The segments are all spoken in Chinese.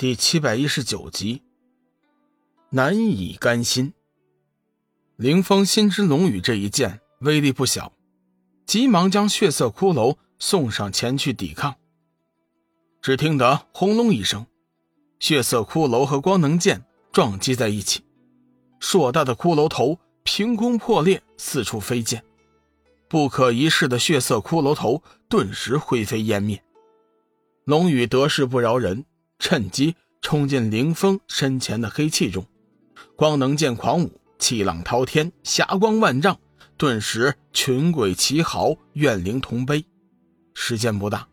第七百一十九集，难以甘心。凌风心知龙宇这一剑威力不小，急忙将血色骷髅送上前去抵抗。只听得轰隆一声，血色骷髅和光能剑撞击在一起，硕大的骷髅头凭空破裂，四处飞溅，不可一世的血色骷髅头顿时灰飞烟灭。龙宇得势不饶人。趁机冲进凌风身前的黑气中，光能剑狂舞，气浪滔天，霞光万丈，顿时群鬼齐嚎，怨灵同悲。时间不大，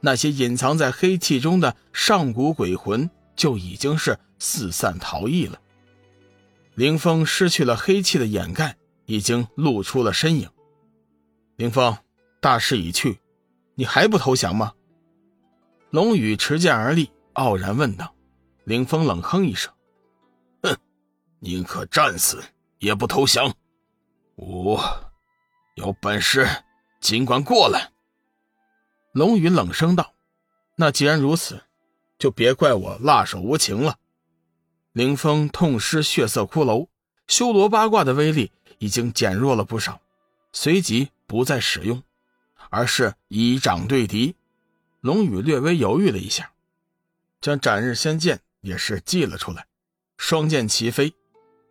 那些隐藏在黑气中的上古鬼魂就已经是四散逃逸了。凌风失去了黑气的掩盖，已经露出了身影。凌风，大势已去，你还不投降吗？龙宇持剑而立。傲然问道：“凌风冷哼一声，哼，宁可战死也不投降。我有本事，尽管过来。”龙宇冷声道：“那既然如此，就别怪我辣手无情了。”凌风痛失血色骷髅，修罗八卦的威力已经减弱了不少，随即不再使用，而是以掌对敌。龙宇略微犹豫了一下。将斩日仙剑也是祭了出来，双剑齐飞，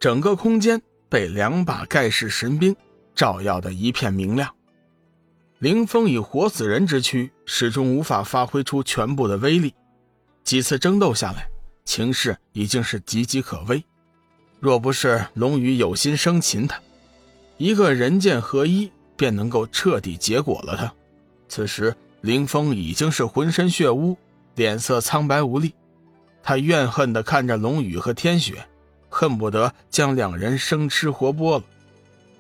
整个空间被两把盖世神兵照耀的一片明亮。凌风以活死人之躯，始终无法发挥出全部的威力。几次争斗下来，情势已经是岌岌可危。若不是龙宇有心生擒他，一个人剑合一便能够彻底结果了他。此时凌风已经是浑身血污。脸色苍白无力，他怨恨地看着龙宇和天雪，恨不得将两人生吃活剥了。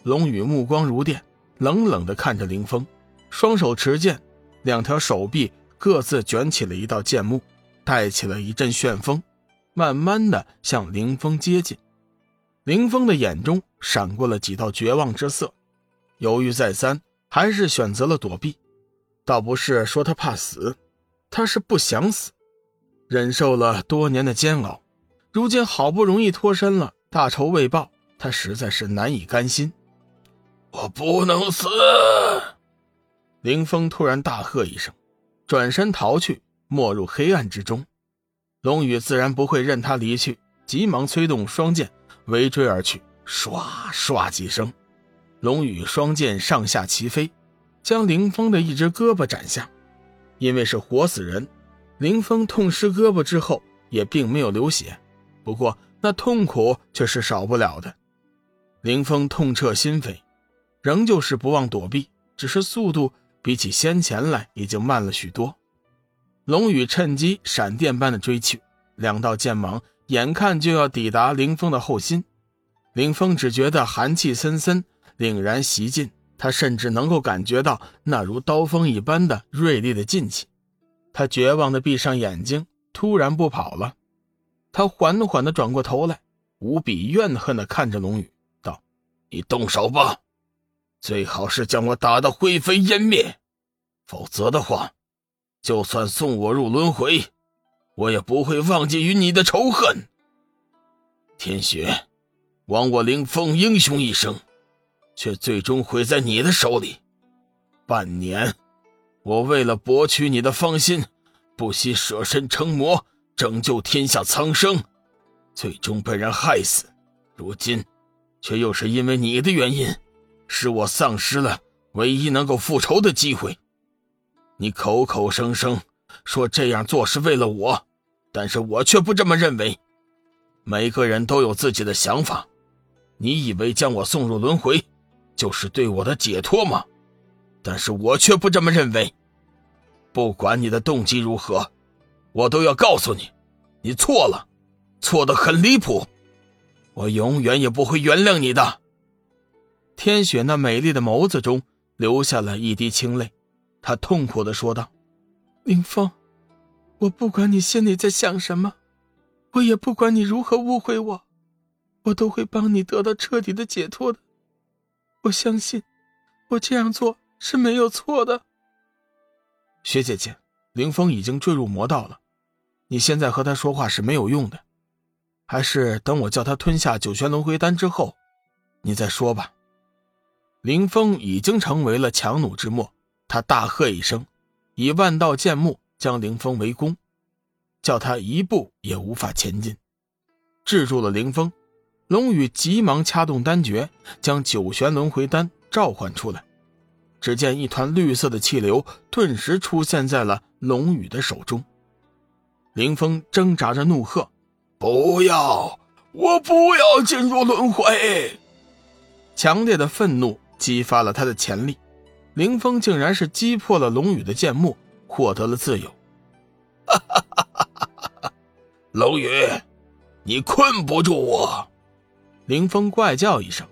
龙宇目光如电，冷冷地看着林峰，双手持剑，两条手臂各自卷起了一道剑幕，带起了一阵旋风，慢慢地向林峰接近。林峰的眼中闪过了几道绝望之色，犹豫再三，还是选择了躲避。倒不是说他怕死。他是不想死，忍受了多年的煎熬，如今好不容易脱身了，大仇未报，他实在是难以甘心。我不能死！凌风突然大喝一声，转身逃去，没入黑暗之中。龙宇自然不会任他离去，急忙催动双剑围追而去，唰唰几声，龙宇双剑上下齐飞，将凌风的一只胳膊斩下。因为是活死人，林峰痛失胳膊之后也并没有流血，不过那痛苦却是少不了的。林峰痛彻心扉，仍旧是不忘躲避，只是速度比起先前来已经慢了许多。龙宇趁机闪电般的追去，两道剑芒眼看就要抵达林峰的后心，林峰只觉得寒气森森，凛然袭进。他甚至能够感觉到那如刀锋一般的锐利的劲气，他绝望的闭上眼睛，突然不跑了。他缓缓的转过头来，无比怨恨的看着龙宇，道：“你动手吧，最好是将我打得灰飞烟灭，否则的话，就算送我入轮回，我也不会忘记与你的仇恨。天雪，枉我凌风英雄一生。”却最终毁在你的手里。半年，我为了博取你的芳心，不惜舍身成魔，拯救天下苍生，最终被人害死。如今，却又是因为你的原因，使我丧失了唯一能够复仇的机会。你口口声声说这样做是为了我，但是我却不这么认为。每个人都有自己的想法，你以为将我送入轮回？就是对我的解脱吗？但是我却不这么认为。不管你的动机如何，我都要告诉你，你错了，错的很离谱。我永远也不会原谅你的。天雪那美丽的眸子中流下了一滴清泪，她痛苦的说道：“林峰，我不管你心里在想什么，我也不管你如何误会我，我都会帮你得到彻底的解脱的。”我相信，我这样做是没有错的。雪姐姐，凌风已经坠入魔道了，你现在和他说话是没有用的，还是等我叫他吞下九玄轮回丹之后，你再说吧。林峰已经成为了强弩之末，他大喝一声，以万道剑幕将林峰围攻，叫他一步也无法前进，制住了林峰。龙宇急忙掐动丹诀，将九玄轮回丹召唤出来。只见一团绿色的气流顿时出现在了龙宇的手中。林峰挣扎着怒喝：“不要！我不要进入轮回！”强烈的愤怒激发了他的潜力，林峰竟然是击破了龙宇的剑幕，获得了自由。哈哈哈哈哈！龙宇，你困不住我！林峰怪叫一声，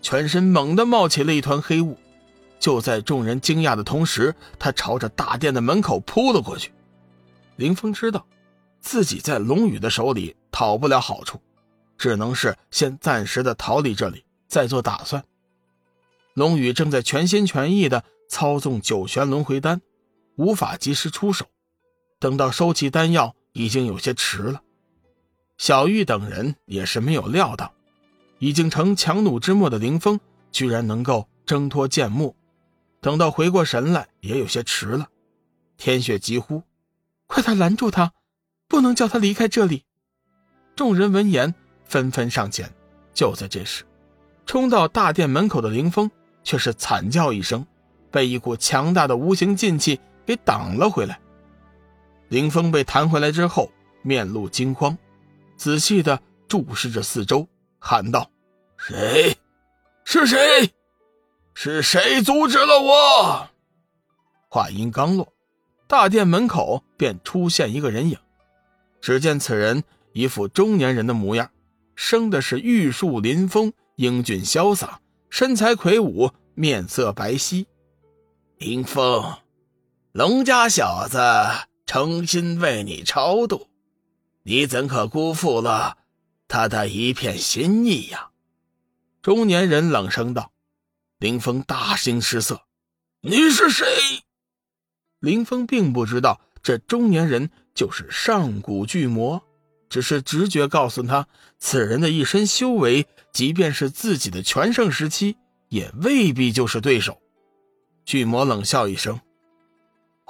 全身猛地冒起了一团黑雾。就在众人惊讶的同时，他朝着大殿的门口扑了过去。林峰知道，自己在龙宇的手里讨不了好处，只能是先暂时的逃离这里，再做打算。龙宇正在全心全意的操纵九玄轮回丹，无法及时出手。等到收起丹药，已经有些迟了。小玉等人也是没有料到，已经成强弩之末的林峰，居然能够挣脱剑幕。等到回过神来，也有些迟了。天雪急呼：“快点拦住他，不能叫他离开这里！”众人闻言纷纷上前。就在这时，冲到大殿门口的林峰却是惨叫一声，被一股强大的无形劲气给挡了回来。林峰被弹回来之后，面露惊慌，仔细的注视着四周，喊道：“谁？是谁？”是谁阻止了我？话音刚落，大殿门口便出现一个人影。只见此人一副中年人的模样，生的是玉树临风，英俊潇洒，身材魁梧，面色白皙。林峰，龙家小子诚心为你超度，你怎可辜负了他的一片心意呀？中年人冷声道。林峰大惊失色：“你是谁？”林峰并不知道这中年人就是上古巨魔，只是直觉告诉他，此人的一身修为，即便是自己的全盛时期，也未必就是对手。巨魔冷笑一声：“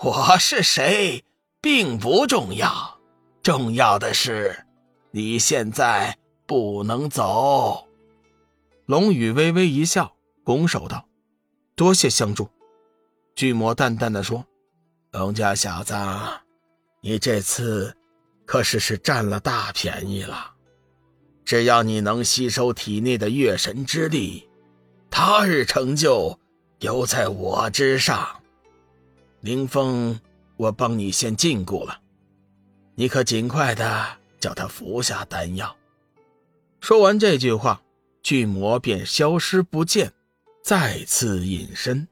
我是谁，并不重要，重要的是，你现在不能走。”龙宇微微一笑。拱手道：“多谢相助。”巨魔淡淡的说：“龙家小子，你这次可是是占了大便宜了。只要你能吸收体内的月神之力，他日成就犹在我之上。林峰，我帮你先禁锢了，你可尽快的叫他服下丹药。”说完这句话，巨魔便消失不见。再次隐身。